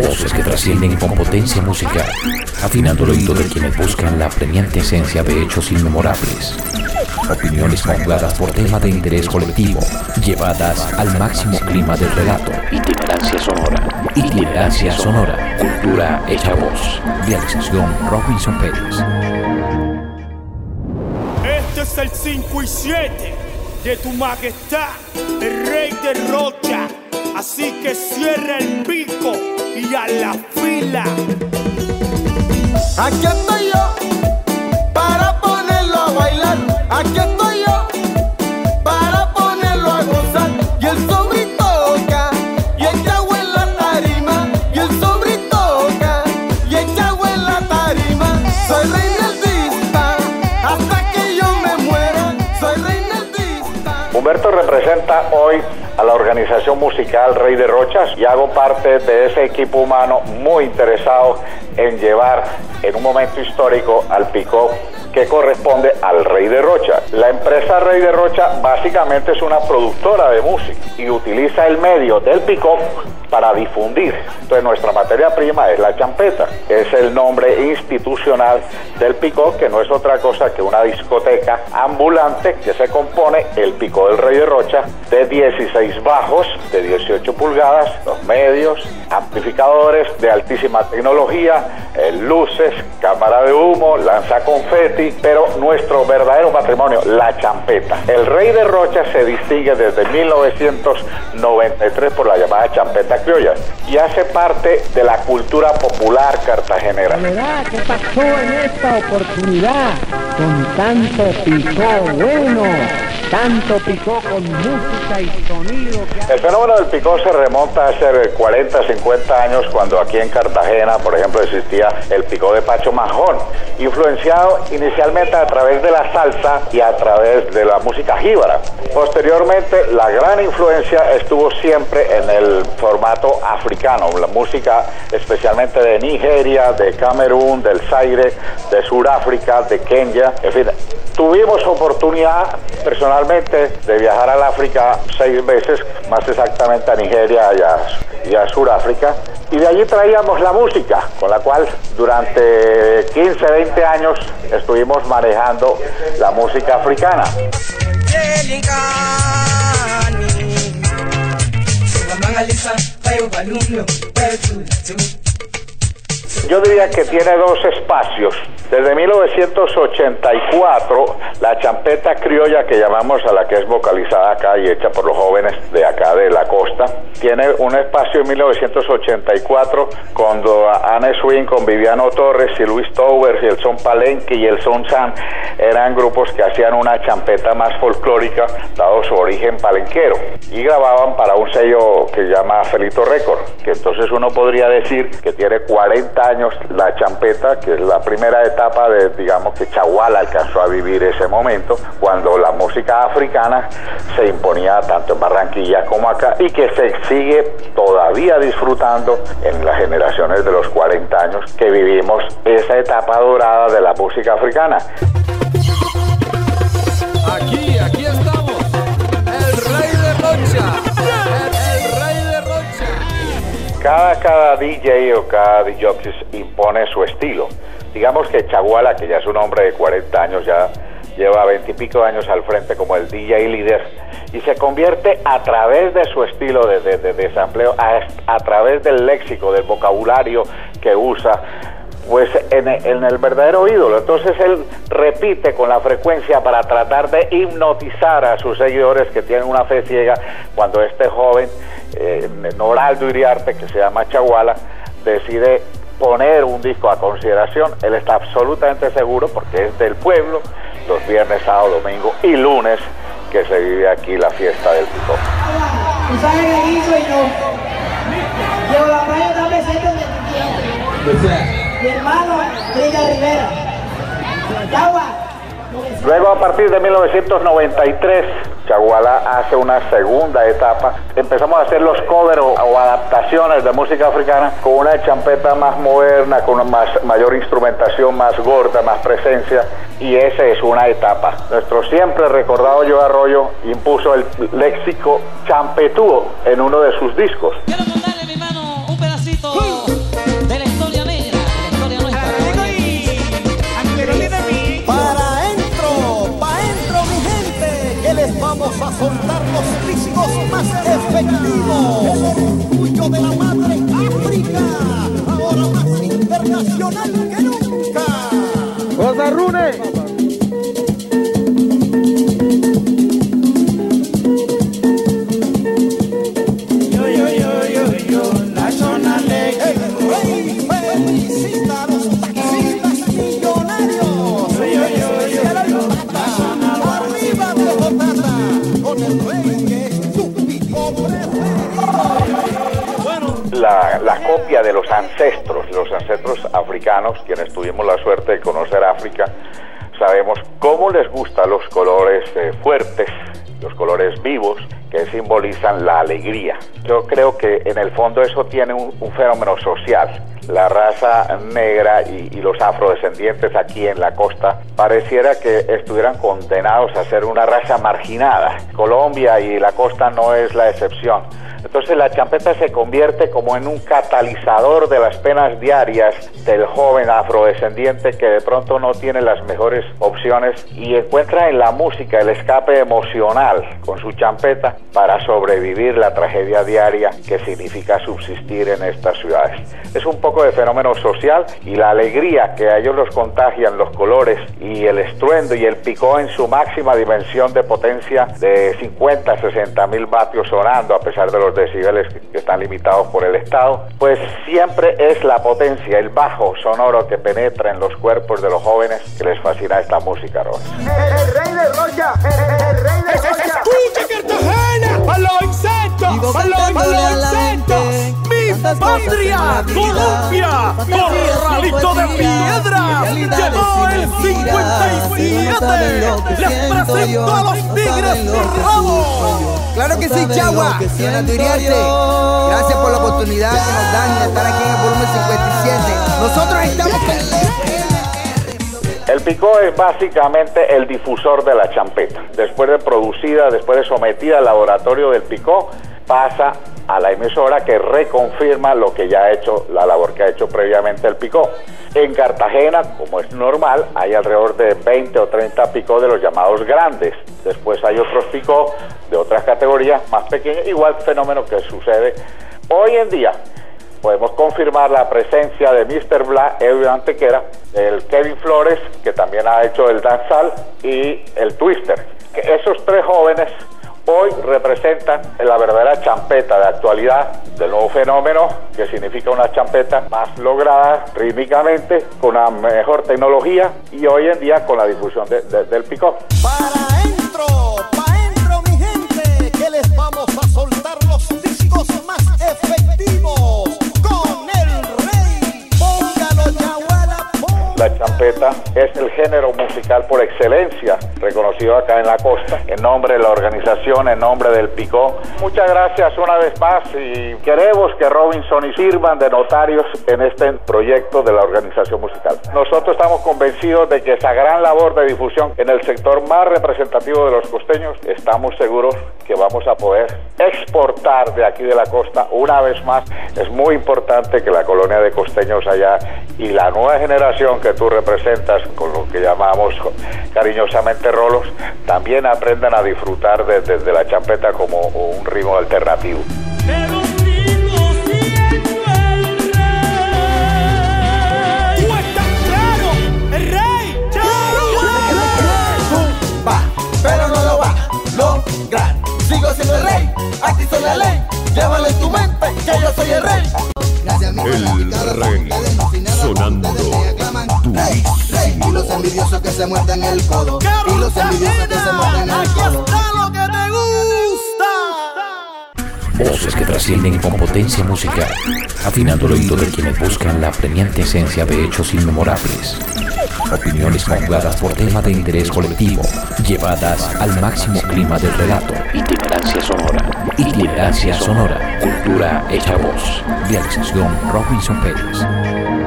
Voces que trascienden con potencia musical, afinando el oído de quienes buscan la premiante esencia de hechos inmemorables. Opiniones conjugadas por tema de interés colectivo, llevadas al máximo clima del relato. Itinerancia sonora. Itinerancia sonora. Cultura hecha voz. Realización Robinson Pérez. Este es el 5 y 7 de tu majestad, el rey de Rocha. Así que cierra el pico y a la fila. Aquí estoy yo para ponerlo a bailar. Aquí estoy yo para ponerlo a gozar. Y el sobrito toca y el chagüe en la tarima. Y el sobrito toca y el chagüe en la tarima. Soy rey nerdista hasta que yo me muera. Soy rey nerdista. Humberto representa hoy a la organización musical Rey de Rochas y hago parte de ese equipo humano muy interesado en llevar en un momento histórico al pico que corresponde al Rey de Rocha. La empresa Rey de Rocha básicamente es una productora de música y utiliza el medio del pico para difundir. Entonces nuestra materia prima es la champeta, es el nombre institucional del pico que no es otra cosa que una discoteca ambulante que se compone el pico del Rey de Rocha de 16 bajos de 18 pulgadas, los medios, amplificadores de altísima tecnología, eh, luces, cámara de humo, lanza confeti, pero nuestro verdadero patrimonio, la champeta. El Rey de Rocha se distingue desde 1993 por la llamada champeta criolla y hace parte de la cultura popular cartagenera. ¿qué pasó en esta oportunidad? Con tanto picó bueno, tanto picó con música y sonido que... El fenómeno del picó se remonta hace 40, 50 años cuando aquí en Cartagena, por ejemplo, existía el picó de Pacho Majón, influenciado inicialmente a través de la salsa y a través de la música jíbara. Posteriormente, la gran influencia estuvo siempre en el formato africano, la música especialmente de Nigeria, de Camerún, del Zaire, de Sudáfrica, de Kenia, en fin, tuvimos oportunidad de viajar al África seis veces, más exactamente a Nigeria y a, y a Sudáfrica, y de allí traíamos la música, con la cual durante 15, 20 años estuvimos manejando la música africana. Yo diría que tiene dos espacios. Desde 1984, la champeta criolla que llamamos a la que es vocalizada acá y hecha por los jóvenes de acá de la costa, tiene un espacio en 1984 cuando Anne Swing con Viviano Torres y Luis Towers y el Son Palenque y el Son San eran grupos que hacían una champeta más folclórica dado su origen palenquero y grababan para un sello que llama Felito Record, que entonces uno podría decir que tiene 40 años la champeta, que es la primera etapa de, digamos, que Chaguala alcanzó a vivir ese momento, cuando la música africana se imponía tanto en Barranquilla como acá y que se sigue todavía disfrutando en las generaciones de los 40 años que vivimos esa etapa dorada de la música africana. Cada, cada DJ o cada DJ impone su estilo. Digamos que Chaguala, que ya es un hombre de 40 años, ya lleva 20 y pico años al frente como el DJ líder y se convierte a través de su estilo de, de, de, de sampleo, a, a través del léxico, del vocabulario que usa, pues en, en, el verdadero ídolo. Entonces él repite con la frecuencia para tratar de hipnotizar a sus seguidores que tienen una fe ciega cuando este joven, eh, Noraldo Iriarte, que se llama Chaguala, decide poner un disco a consideración. Él está absolutamente seguro porque es del pueblo, los viernes, sábado, domingo y lunes que se vive aquí la fiesta del pico. ¿Tú sabes qué hizo yo? Llevo la playa una meseta donde tú quieras. Mi hermano, Rita Rivera. Luego, a partir de 1993, Chaguala hace una segunda etapa. Empezamos a hacer los covers o, adaptaciones de música africana con una champeta más moderna, con una más, mayor instrumentación, más gorda, más presencia. Y esa es una etapa. Nuestro siempre recordado Yo Arroyo impuso el léxico champetúo en uno de sus discos. son los físicos más efectivos. Ancestros, los ancestros africanos, quienes tuvimos la suerte de conocer África, sabemos cómo les gustan los colores eh, fuertes, los colores vivos, que simbolizan la alegría. Yo creo que en el fondo eso tiene un, fenómeno social. La raza negra y los afrodescendientes aquí en la costa pareciera que estuvieran condenados a ser una raza marginada. Colombia y la costa no es la excepción. Entonces la champeta se convierte como en un catalizador de las penas diarias del joven afrodescendiente que de pronto no tiene las mejores opciones y encuentra en la música el escape emocional con su champeta para sobrevivir la tragedia diaria que significa subsistir en estas ciudades. Es un poco de fenómeno social y la alegría que a ellos los contagian los colores y el estruendo y el picó en su máxima dimensión de potencia de 50, 60 mil vatios sonando a pesar de los decibeles que están limitados por el Estado, pues siempre es la potencia, el bajo sonoro que penetra en los cuerpos de los jóvenes que les fascina esta música, Ron. El rey de Rocha, el rey de Rocha. ¡Escucha Cartagena! ¡Para los insectos! ¡Para los, pa' los insectos! ¡Mi patria! ¡Colombia! ¡Corralito de piedra! ¡Llegó el 57! ¡Les presento a los tigres! Claro que sí, Chagua. Leonardo Iriarte. Gracias por la oportunidad que nos dan de estar aquí en el volumen 57. Nosotros estamos con... El picó es básicamente el difusor de la champeta. Después de producida, después de sometida al laboratorio del picó, pasa a la emisora que reconfirma lo que ya ha hecho, la labor que ha hecho previamente el picó. En Cartagena, como es normal, hay alrededor de 20 o 30 picó de los llamados grandes. Después hay otros picó de otras categorías más pequeñas, igual fenómeno que sucede hoy en día. Podemos confirmar la presencia de Mr. Black, Edwin Antequera, el Kevin Flores, que también ha hecho el danzal, y el Twister. Que esos tres jóvenes hoy representan la verdadera champeta de actualidad del nuevo fenómeno, que significa una champeta más lograda rítmicamente, con una mejor tecnología y hoy en día con la difusión de- de- del picó. Para entro, La champeta es el género musical por excelencia reconocido acá en la costa, en nombre de la organización, en nombre del Picó. Muchas gracias una vez más y queremos que Robinson y sirvan de notarios en este proyecto de la organización musical. Nosotros estamos convencidos de que esa gran labor de difusión en el sector más representativo de los costeños, estamos seguros que vamos a poder exportar de aquí de la costa una vez más. Es muy importante que la colonia de costeños allá y la nueva generación que tú representas, con lo que llamamos cariñosamente rolos, también aprendan a disfrutar de, de- de la champeta como un ritmo alternativo. Pero sigo siendo el rey. ¿Tú estás claro? ¡El rey! Va, pero no lo va a lograr. Sigo siendo el rey, aquí soy la ley. Llévalo en tu mente que yo soy el rey. El rey se muerden el codo. Y los envidiosos que se muerden el Aquí codo. está lo que te gusta. Voces que trascienden con potencia musical, afinando el oído de quienes buscan la premiante esencia de hechos inmemorables. Opiniones mezcladas por tema de interés colectivo, llevadas al máximo clima del relato. Itinerancia sonora. Itinerancia sonora. Cultura hecha voz. Realización Robinson Pérez.